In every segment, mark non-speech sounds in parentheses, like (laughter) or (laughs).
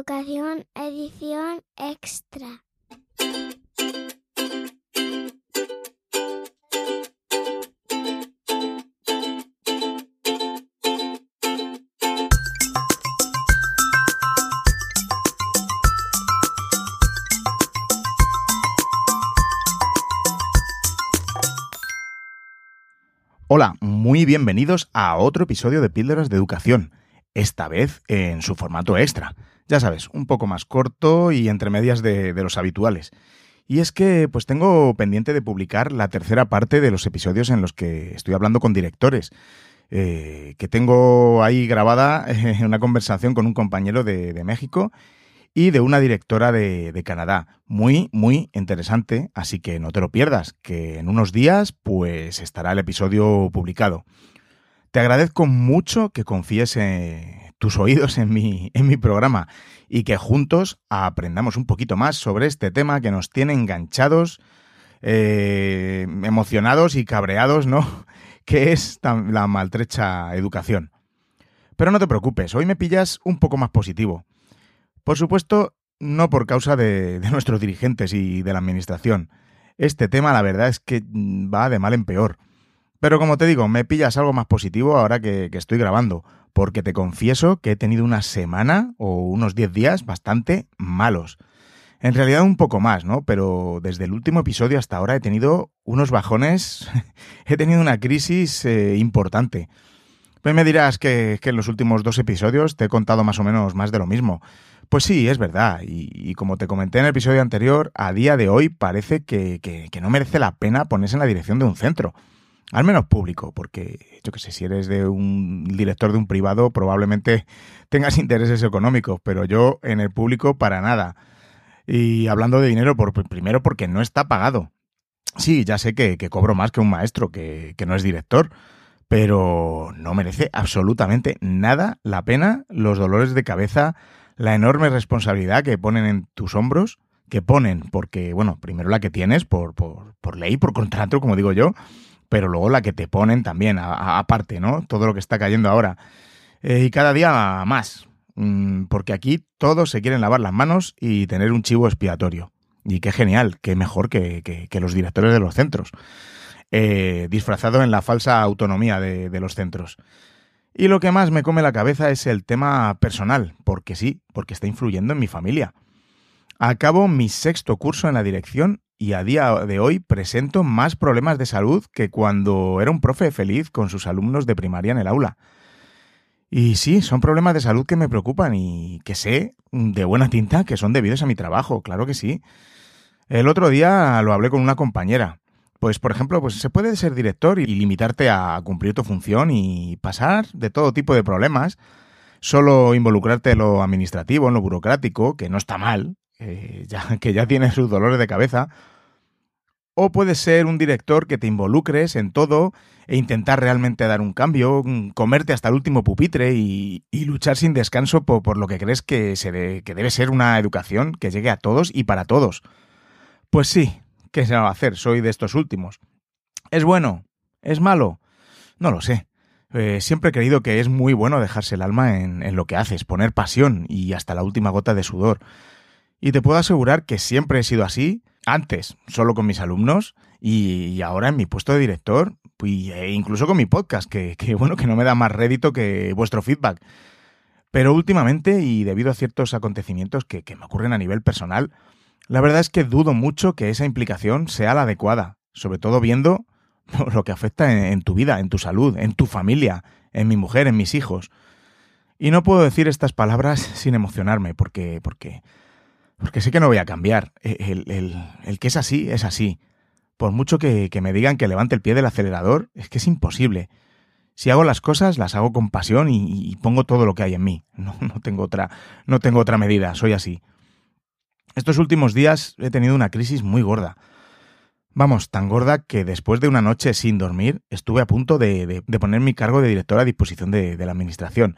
Educación Edición Extra. Hola, muy bienvenidos a otro episodio de Píldoras de Educación, esta vez en su formato extra. Ya sabes, un poco más corto y entre medias de, los habituales. Y es que pues tengo pendiente de publicar la tercera parte de los episodios en los que estoy hablando con directores. eh, que tengo ahí grabada en una conversación con un compañero de, México y de una directora de, de Canadá. Muy, muy interesante, así que no te lo pierdas, que en unos días pues estará el episodio publicado. Te agradezco mucho que confíes eh, tus oídos en mi, en mi programa y que juntos aprendamos un poquito más sobre este tema que nos tiene enganchados, eh, emocionados y cabreados, ¿no? (laughs) Que es la maltrecha educación. Pero no te preocupes, hoy me pillas un poco más positivo. Por supuesto, no por causa de, nuestros dirigentes y de la administración. Este tema, la verdad, es que va de mal en peor. Pero como te digo, me pillas algo más positivo ahora que, estoy grabando, porque te confieso que he tenido una semana o unos 10 días bastante malos. En realidad un poco más, ¿no? Pero desde el último episodio hasta ahora he tenido unos bajones, (laughs) he tenido una crisis eh, importante. Pues me dirás que, en los últimos dos episodios te he contado más o menos más de lo mismo. Pues sí, es verdad. Y, y como te comenté en el episodio anterior, a día de hoy parece que, que- que no merece la pena ponerse en la dirección de un centro. Al menos público, porque yo que sé, si eres de un director de un privado, probablemente tengas (laughs) intereses económicos, pero yo en el público para nada. Y hablando de dinero, por, primero porque no está pagado. Sí, ya sé que, que cobro más que un maestro, que, que no es director, pero no merece absolutamente nada la pena los dolores de cabeza, la enorme responsabilidad que ponen en tus hombros, que ponen, porque, bueno, primero la que tienes por, por, por ley, por contrato, como digo yo, pero luego la que te ponen también, aparte, ¿no? Todo lo que está cayendo ahora. Eh, y cada día más, Mm, porque aquí todos se quieren lavar las manos y tener un chivo expiatorio. Y qué genial, qué mejor que, que- que los directores de los centros, eh, disfrazado en la falsa autonomía de, de los centros. Y lo que más me come la cabeza es el tema personal, porque sí, porque está influyendo en mi familia. Acabo mi sexto curso en la dirección y a día de hoy presento más problemas de salud que cuando era un profe feliz con sus alumnos de primaria en el aula. Y sí, son problemas de salud que me preocupan y que sé de buena tinta que son debidos a mi trabajo, claro que sí. El otro día lo hablé con una compañera. Pues, por ejemplo, pues se puede ser director y limitarte a cumplir tu función y pasar de todo tipo de problemas, solo involucrarte en lo administrativo, en lo burocrático, que no está mal, eh, (laughs) que ya tiene sus dolores de cabeza. O puedes ser un director que te involucres en todo e intentar realmente dar un cambio, mm, comerte hasta el último pupitre y, luchar sin descanso por, por lo que crees que, se de- que debe ser una educación que llegue a todos y para todos. Pues sí, ¿qué se va a hacer? Soy de estos últimos. ¿Es bueno? ¿Es malo? No lo sé. Eh, siempre he creído que es muy bueno dejarse el alma en, en lo que haces, poner pasión y hasta la última gota de sudor. Y te puedo asegurar que siempre he sido así, antes solo con mis alumnos y, ahora en mi puesto de director e incluso con mi podcast, que, bueno, que no me da más rédito que vuestro feedback. Pero últimamente, y debido a ciertos acontecimientos que, que me ocurren a nivel personal, la verdad es que dudo mucho que esa implicación sea la adecuada, sobre todo viendo (laughs) lo que afecta en, en tu vida, en tu salud, en tu familia, en mi mujer, en mis hijos. Y no puedo decir estas palabras (laughs) sin emocionarme, porque, porque, porque sé que no voy a cambiar. El, el- que es así, es así. Por mucho que, me digan que levante el pie del acelerador, es que es imposible. Si hago las cosas, las hago con pasión y, pongo todo lo que hay en mí. (laughs) No, tengo otra, no tengo otra medida, soy así. Estos últimos días he tenido una crisis muy gorda. Vamos, tan gorda que después de una noche sin dormir estuve a punto de, poner mi cargo de director a disposición de la administración.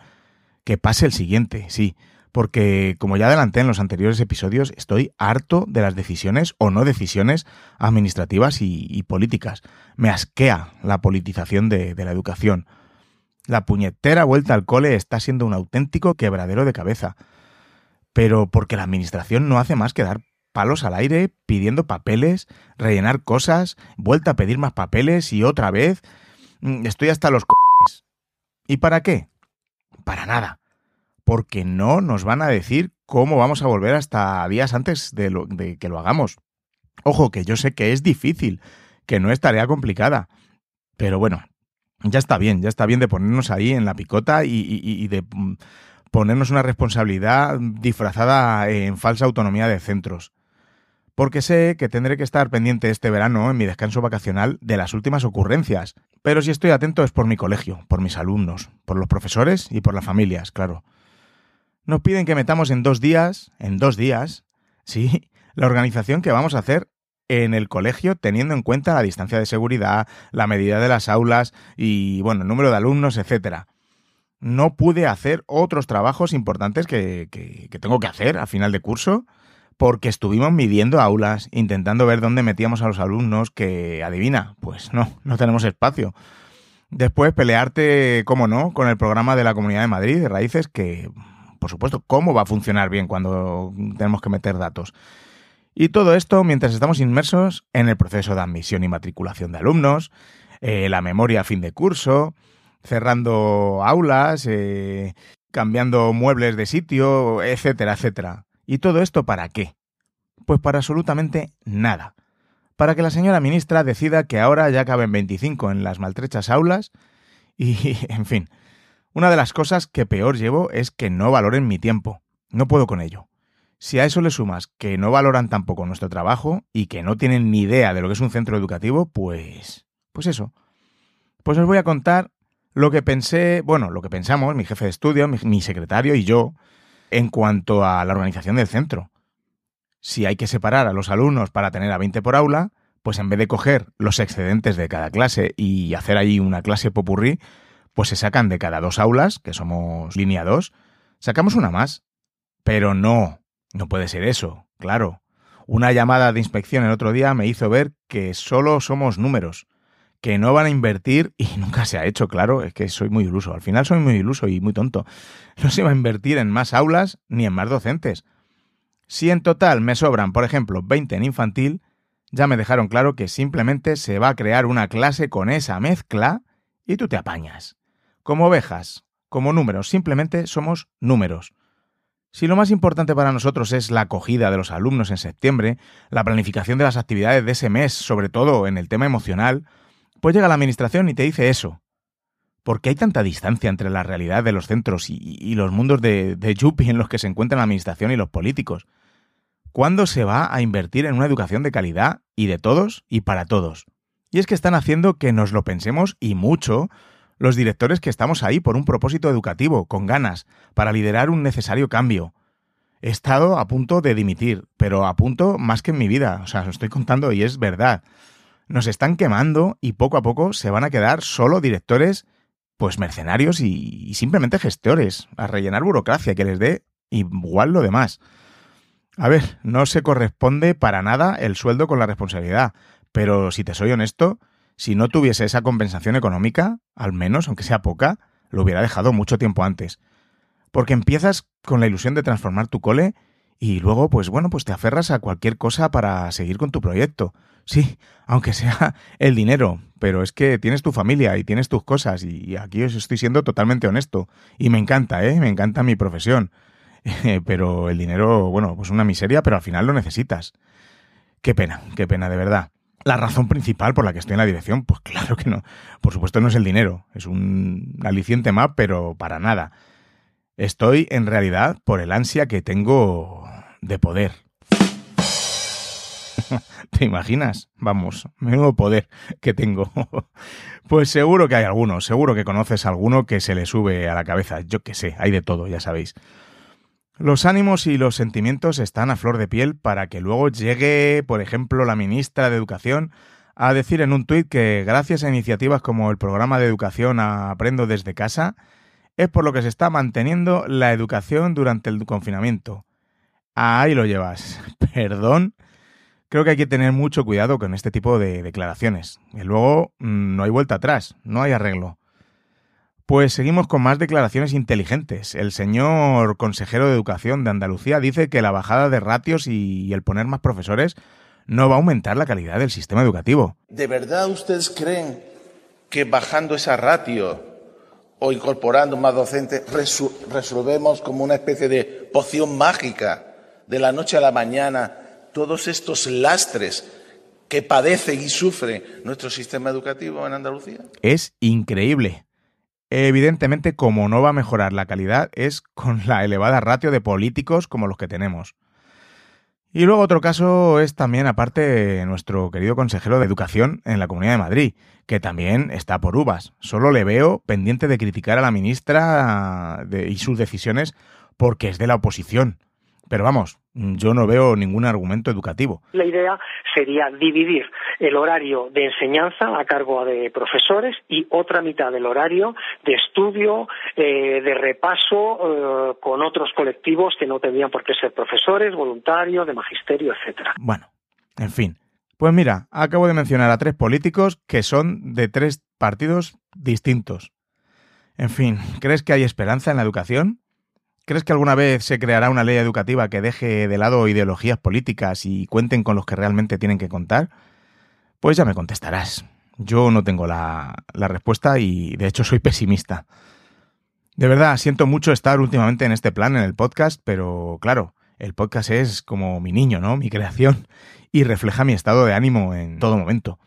Que pase el siguiente, sí, porque como ya adelanté en los anteriores episodios, estoy harto de las decisiones o no decisiones administrativas y, políticas. Me asquea la politización de, de la educación. La puñetera vuelta al cole está siendo un auténtico quebradero de cabeza. pero porque la administración no hace más que dar palos al aire pidiendo papeles, rellenar cosas, vuelta a pedir más papeles y otra vez. Mm, estoy hasta los cojones. ¿Y para qué? Para nada. Porque no nos van a decir cómo vamos a volver hasta días antes de, que lo hagamos. Ojo, que yo sé que es difícil, que no es tarea complicada. Pero bueno, ya está bien, ya está bien de ponernos ahí en la picota y, de mm, ponernos una responsabilidad disfrazada en falsa autonomía de centros. Porque sé que tendré que estar pendiente este verano, en mi descanso vacacional, de las últimas ocurrencias. Pero si estoy atento es por mi colegio, por mis alumnos, por los profesores y por las familias, claro. Nos piden que metamos en dos días, en dos días, sí, la organización que vamos a hacer en el colegio teniendo en cuenta la distancia de seguridad, la medida de las aulas y, bueno, el número de alumnos, etcétera. No pude hacer otros trabajos importantes que, que, tengo que hacer a final de curso porque estuvimos midiendo aulas, intentando ver dónde metíamos a los alumnos, que adivina, pues no, no tenemos espacio. Después pelearte, cómo no, con el programa de la Comunidad de Madrid de Raíces, que, por supuesto, ¿cómo va a funcionar bien cuando tenemos que meter datos? Y todo esto mientras estamos inmersos en el proceso de admisión y matriculación de alumnos, eh, la memoria a fin de curso, cerrando aulas, eh, cambiando muebles de sitio, etcétera, etcétera. ¿Y todo esto para qué? Pues para absolutamente nada. Para que la señora ministra decida que ahora ya caben 25 en las maltrechas aulas y, (laughs) en fin, una de las cosas que peor llevo es que no valoren mi tiempo. No puedo con ello. Si a eso le sumas que no valoran tampoco nuestro trabajo y que no tienen ni idea de lo que es un centro educativo, pues... pues eso. Pues os voy a contar lo que pensé, bueno, lo que pensamos, mi jefe de estudio, mi, secretario y yo, en cuanto a la organización del centro. Si hay que separar a los alumnos para tener a 20 por aula, pues en vez de coger los excedentes de cada clase y hacer ahí una clase popurrí, pues se sacan de cada dos aulas, que somos línea 2, sacamos una más. Pero no, no puede ser eso, claro. Una llamada de inspección el otro día me hizo ver que solo somos números, que no van a invertir y (laughs) nunca se ha hecho, claro, es que soy muy iluso. Al final soy muy iluso y muy tonto. No se va a invertir en más aulas ni en más docentes. Si en total me sobran, por ejemplo, 20 en infantil, ya me dejaron claro que simplemente se va a crear una clase con esa mezcla y tú te apañas. Como ovejas, como números, simplemente somos números. Si lo más importante para nosotros es la acogida de los alumnos en septiembre, la planificación de las actividades de ese mes, sobre todo en el tema emocional, pues llega la administración y te dice eso. ¿Por qué hay tanta distancia entre la realidad de los centros y, los mundos de, de Yuppie en los que se encuentran la administración y los políticos? ¿Cuándo se va a invertir en una educación de calidad y de todos y para todos? Y es que están haciendo que nos lo pensemos y mucho los directores que estamos ahí por un propósito educativo, con ganas, para liderar un necesario cambio. He estado a punto de dimitir, pero a punto más que en mi vida, o sea, lo estoy contando y es verdad. Nos están quemando y poco a poco se van a quedar solo directores, pues mercenarios y, y simplemente gestores, a rellenar burocracia que les dé igual lo demás. A ver, no se corresponde para nada el sueldo con la responsabilidad, pero si te soy honesto, si no tuviese esa compensación económica, al menos, aunque sea poca, lo hubiera dejado mucho tiempo antes. Porque empiezas con la ilusión de transformar tu cole y luego, pues bueno, pues te aferras a cualquier cosa para seguir con tu proyecto. Sí, aunque sea el dinero, pero es que tienes tu familia y tienes tus cosas y aquí os estoy siendo totalmente honesto. Y me encanta, ¿eh? Me encanta mi profesión. (laughs) pero el dinero, bueno, pues una miseria, pero al final lo necesitas. Qué pena, qué pena, de verdad. La razón principal por la que estoy en la dirección, pues claro que no. Por supuesto no es el dinero, es un aliciente más, pero para nada. Estoy en realidad por el ansia que tengo de poder. (laughs) ¿Te imaginas? Vamos, menudo poder que tengo. (laughs) pues seguro que hay alguno, seguro que conoces alguno que se le sube a la cabeza. Yo qué sé, hay de todo, ya sabéis. Los ánimos y los sentimientos están a flor de piel para que luego llegue, por ejemplo, la ministra de Educación a decir en un tuit que gracias a iniciativas como el programa de educación Aprendo desde casa, es por lo que se está manteniendo la educación durante el confinamiento. Ahí lo llevas. (laughs) Perdón. Creo que hay que tener mucho cuidado con este tipo de declaraciones. Y luego mm, no hay vuelta atrás, no hay arreglo. Pues seguimos con más declaraciones inteligentes. El señor consejero de Educación de Andalucía dice que la bajada de ratios y el poner más profesores no va a aumentar la calidad del sistema educativo. ¿De verdad ustedes creen que bajando esa ratio o incorporando más docentes resolvemos como una especie de poción mágica de la noche a la mañana todos estos lastres que padece y sufre nuestro sistema educativo en Andalucía? Es increíble. Evidentemente, como no va a mejorar la calidad, es con la elevada ratio de políticos como los que tenemos. Y luego otro caso es también, aparte, nuestro querido consejero de Educación en la Comunidad de Madrid, que también está por uvas. Solo le veo pendiente de criticar a la ministra y sus decisiones porque es de la oposición. Pero vamos, yo no veo ningún argumento educativo. La idea sería dividir el horario de enseñanza a cargo de profesores y otra mitad del horario de estudio, eh, de repaso eh, con otros colectivos que no tendrían por qué ser profesores, voluntarios, de magisterio, etcétera. Bueno, en fin. Pues mira, acabo de mencionar a tres políticos que son de tres partidos distintos. En fin, ¿crees que hay esperanza en la educación? ¿Crees que alguna vez se creará una ley educativa que deje de lado ideologías políticas y cuenten con los que realmente tienen que contar? Pues ya me contestarás. Yo no tengo la, respuesta y de hecho soy pesimista. De verdad, siento mucho estar últimamente en este plan en el podcast, pero claro, el podcast es como mi niño, ¿no? Mi creación y refleja mi estado de ánimo en todo momento.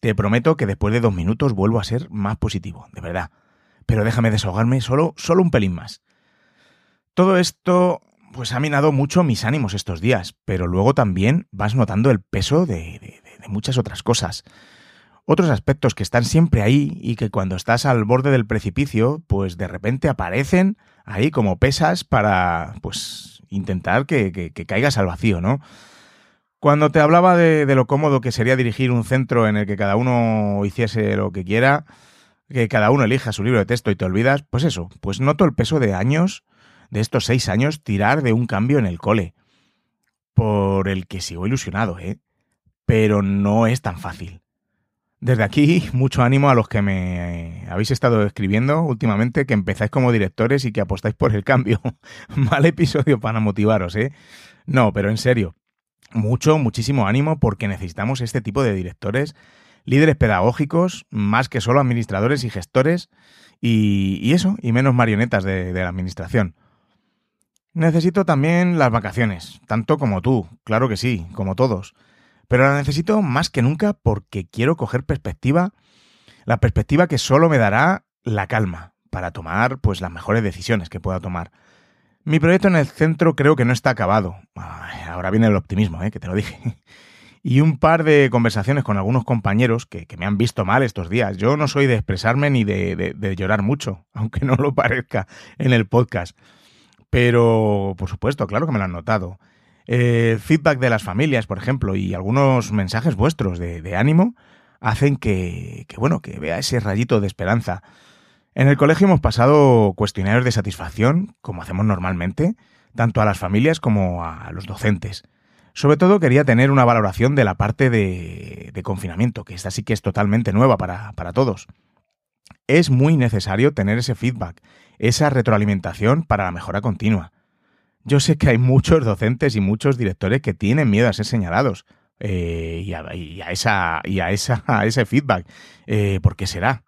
Te prometo que después de dos minutos vuelvo a ser más positivo, de verdad. Pero déjame desahogarme solo, solo un pelín más. Todo esto pues ha minado mucho mis ánimos estos días, pero luego también vas notando el peso de, muchas otras cosas. Otros aspectos que están siempre ahí y que cuando estás al borde del precipicio, pues de repente aparecen ahí como pesas para, pues, intentar que, caigas al vacío, ¿no? Cuando te hablaba de, de, lo cómodo que sería dirigir un centro en el que cada uno hiciese lo que quiera, que cada uno elija su libro de texto y te olvidas, pues eso, pues noto el peso de años de estos seis años tirar de un cambio en el cole. Por el que sigo ilusionado, ¿eh? Pero no es tan fácil. Desde aquí, mucho ánimo a los que me habéis estado escribiendo últimamente, que empezáis como directores y que apostáis por el cambio. (laughs) Mal episodio para motivaros, ¿eh? No, pero en serio, mucho, muchísimo ánimo porque necesitamos este tipo de directores, líderes pedagógicos, más que solo administradores y gestores, y, eso, y menos marionetas de la administración. Necesito también las vacaciones, tanto como tú, claro que sí, como todos. Pero la necesito más que nunca porque quiero coger perspectiva, la perspectiva que solo me dará la calma para tomar pues las mejores decisiones que pueda tomar. Mi proyecto en el centro creo que no está acabado. ahora viene el optimismo, ¿eh? que te lo dije. (laughs) Y un par de conversaciones con algunos compañeros que, me han visto mal estos días. Yo no soy de expresarme ni de llorar mucho, (laughs) aunque no lo parezca en el podcast. Pero, por supuesto, claro que me lo han notado. Eh, feedback de las familias, por ejemplo, y algunos mensajes vuestros de, ánimo hacen que, que, bueno, que vea ese rayito de esperanza. En el colegio hemos pasado cuestionarios de satisfacción, como hacemos normalmente, tanto a las familias como a los docentes. Sobre todo quería tener una valoración de la parte de, de confinamiento, que esta sí que es totalmente nueva para, para todos. Es muy necesario tener ese feedback esa retroalimentación para la mejora continua. Yo sé que hay muchos docentes y muchos directores que tienen miedo a ser señalados eh, y, a, esa, y a, esa, (laughs) ese feedback. Eh, ¿Por qué será?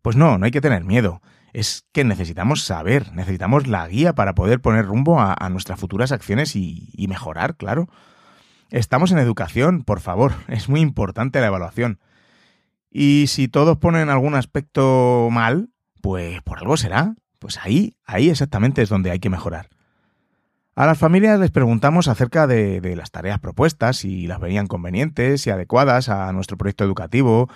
Pues no, no hay que tener miedo. Es que necesitamos saber, necesitamos la guía para poder poner rumbo a, nuestras futuras acciones y mejorar, claro. Estamos en educación, por favor, (laughs) es muy importante la evaluación. Y si todos ponen algún aspecto mal, pues por algo será. Pues ahí, ahí exactamente es donde hay que mejorar. A las familias les preguntamos acerca de, las tareas propuestas, si las veían convenientes y adecuadas a nuestro proyecto educativo,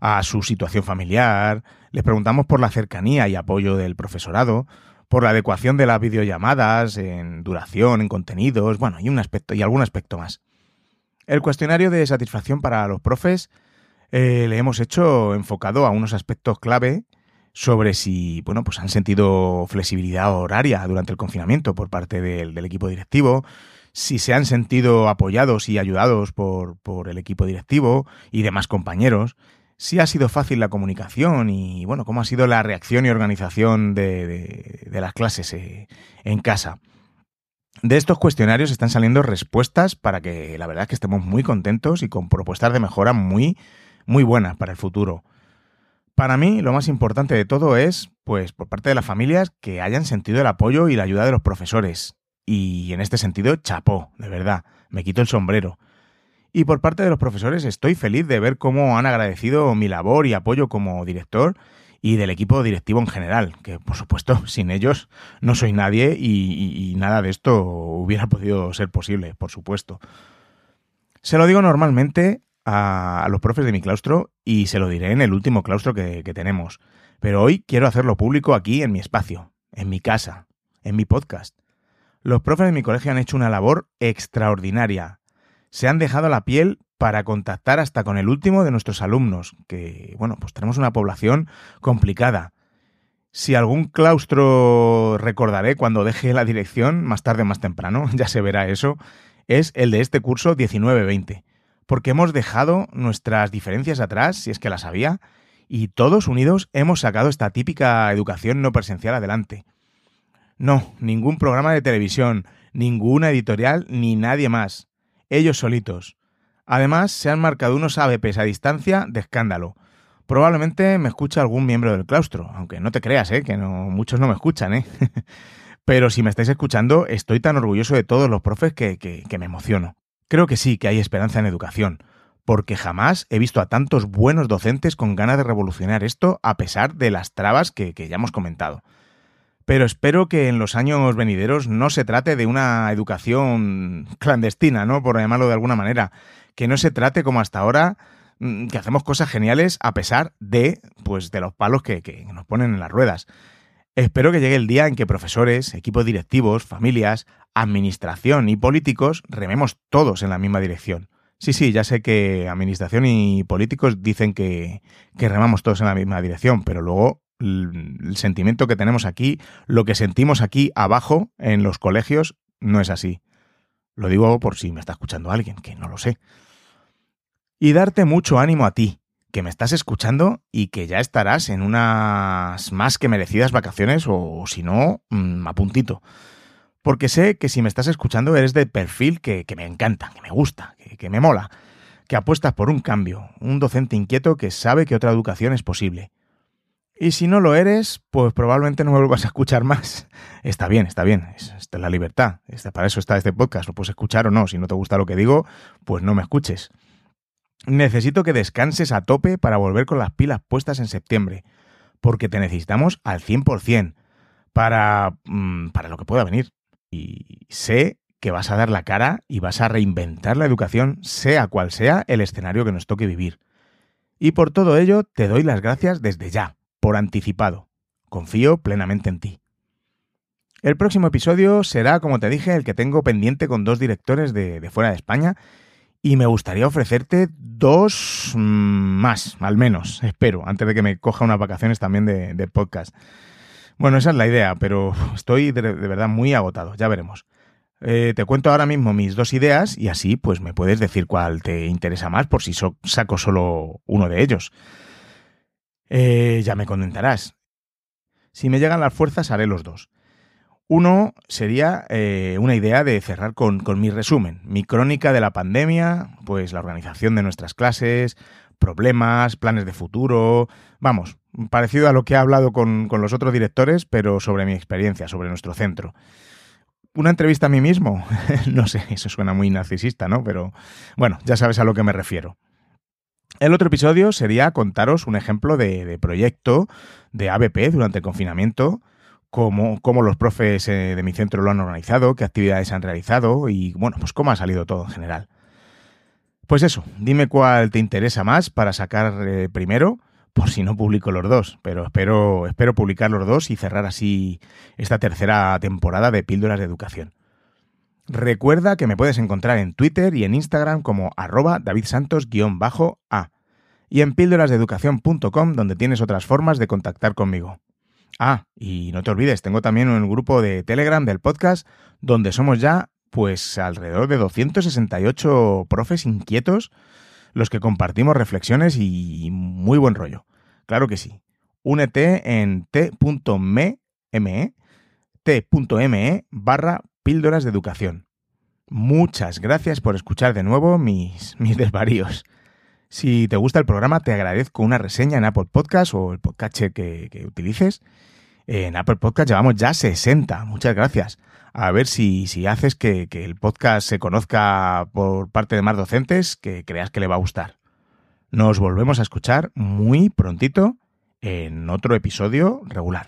a su situación familiar, les preguntamos por la cercanía y apoyo del profesorado, por la adecuación de las videollamadas en duración, en contenidos, bueno, y un aspecto y algún aspecto más. El cuestionario de satisfacción para los profes eh, le hemos hecho enfocado a unos aspectos clave sobre si, bueno, pues han sentido flexibilidad horaria durante el confinamiento por parte del, equipo directivo, si se han sentido apoyados y ayudados por, por, el equipo directivo y demás compañeros, si ha sido fácil la comunicación y, bueno, cómo ha sido la reacción y organización de, las clases eh, en casa. De estos cuestionarios están saliendo respuestas para que la verdad es que estemos muy contentos y con propuestas de mejora muy, muy buenas para el futuro. Para mí, lo más importante de todo es, pues, por parte de las familias, que hayan sentido el apoyo y la ayuda de los profesores. Y en este sentido, chapó, de verdad, me quito el sombrero. Y por parte de los profesores estoy feliz de ver cómo han agradecido mi labor y apoyo como director y del equipo directivo en general, que por supuesto (laughs) sin ellos no soy nadie y, nada de esto hubiera podido ser posible, por supuesto. Se lo digo normalmente a, los profes de mi claustro y se lo diré en el último claustro que tenemos, pero hoy quiero hacerlo público aquí en mi espacio, en mi casa, en mi podcast. Los profes de mi colegio han hecho una labor extraordinaria, se han dejado la piel para contactar hasta con el último de nuestros alumnos, que, bueno, pues tenemos una población complicada. Si algún claustro recordaré cuando deje la dirección, más tarde más temprano, (laughs) ya se verá eso, es el de este curso 19-20, porque hemos dejado nuestras diferencias atrás, si es que las había, y todos unidos hemos sacado esta típica educación no presencial adelante. No, ningún programa de televisión, ninguna editorial, ni nadie más ellos solitos. Además, se han marcado unos ABPs a distancia de escándalo. Probablemente me escucha algún miembro del claustro, aunque no te creas, ¿eh? que muchos no me escuchan, ¿eh? (laughs) Pero si me estáis escuchando, estoy tan orgulloso de todos los profes que, que, me emociono. Creo que sí, que hay esperanza en educación, porque jamás he visto a tantos buenos docentes con ganas de revolucionar esto a pesar de las trabas que, ya hemos comentado pero espero que en los años venideros no se trate de una educación clandestina, ¿no? Por llamarlo de alguna manera. Que no se trate como hasta ahora, mm, que hacemos cosas geniales a pesar de, pues, de los palos que nos ponen en las ruedas. Espero que llegue el día en que profesores, equipos directivos, familias, administración y políticos rememos todos en la misma dirección. Sí, sí, ya sé que administración y políticos dicen que, remamos todos en la misma dirección, pero luego el sentimiento que tenemos aquí, lo que sentimos aquí abajo en los colegios, no es así. Lo digo por si me está escuchando alguien, que no lo sé. Y darte mucho ánimo a ti, que me estás escuchando y que ya estarás en unas más que merecidas vacaciones o si no, mm, a puntito. Porque sé que si me estás escuchando eres de perfil que, me encanta, que me gusta, que, que me mola, que apuestas por un cambio, un docente inquieto que sabe que otra educación es posible y si no lo eres, pues probablemente no me vuelvas a escuchar más. (laughs) Está bien, está bien. Esta es la libertad. para eso está este podcast. Lo puedes escuchar o no. Si no te gusta lo que digo, pues no me escuches. Necesito que descanses a tope para volver con las pilas puestas en septiembre. Porque te necesitamos al 100% para, mm, para lo que pueda venir. Sé que vas a dar la cara y vas a reinventar la educación, sea cual sea el escenario que nos toque vivir. Y por todo ello te doy las gracias desde ya por anticipado. Confío plenamente en ti. El próximo episodio será, como te dije, el que tengo pendiente con dos directores de, fuera de España y me gustaría ofrecerte dos mm, más, al menos, espero, antes de que me coja unas vacaciones también de, podcast. Bueno, esa es la idea, pero (laughs) estoy de, verdad muy agotado, ya veremos. Eh, te cuento ahora mismo mis dos ideas y así pues me puedes decir cuál te interesa más por si saco solo uno de ellos. Eh, ya me contentarás. Si me llegan las fuerzas, haré los dos. Uno sería eh, una idea de cerrar con, mi resumen, mi crónica de la pandemia, pues la organización de nuestras clases, problemas, planes de futuro, vamos, parecido a lo que he hablado con, con los otros directores, pero sobre mi experiencia, sobre nuestro centro. ¿Una entrevista a mí mismo? (laughs) no sé, eso suena muy narcisista, ¿no? Pero bueno, ya sabes a lo que me refiero. El otro episodio sería contaros un ejemplo de, proyecto de ABP durante el confinamiento, cómo, cómo los profes eh, de mi centro lo han organizado, qué actividades han realizado y, bueno, pues cómo ha salido todo en general. Pues eso, dime cuál te interesa más para sacar eh, primero, por si no publico los dos, pero espero, espero publicar los dos y cerrar así esta tercera temporada de Píldoras de Educación. Recuerda que me puedes encontrar en Twitter y en Instagram como arroba davidsantos-a y en píldorasdeeducación.com donde tienes otras formas de contactar conmigo. Ah, y no te olvides, tengo también un grupo de Telegram del podcast donde somos ya pues alrededor de 268 profes inquietos los que compartimos reflexiones y muy buen rollo. Claro que sí. Únete en t.me, t.me barra píldoras de educación. Muchas gracias por escuchar de nuevo mis, (laughs) mis desvaríos. Si te gusta el programa, te agradezco una reseña en Apple Podcast o el podcast que, que utilices. En Apple Podcast llevamos ya 60. Muchas gracias. A ver si, si haces que, que el podcast se conozca por parte de más docentes que creas que le va a gustar. Nos volvemos a escuchar muy prontito en otro episodio regular.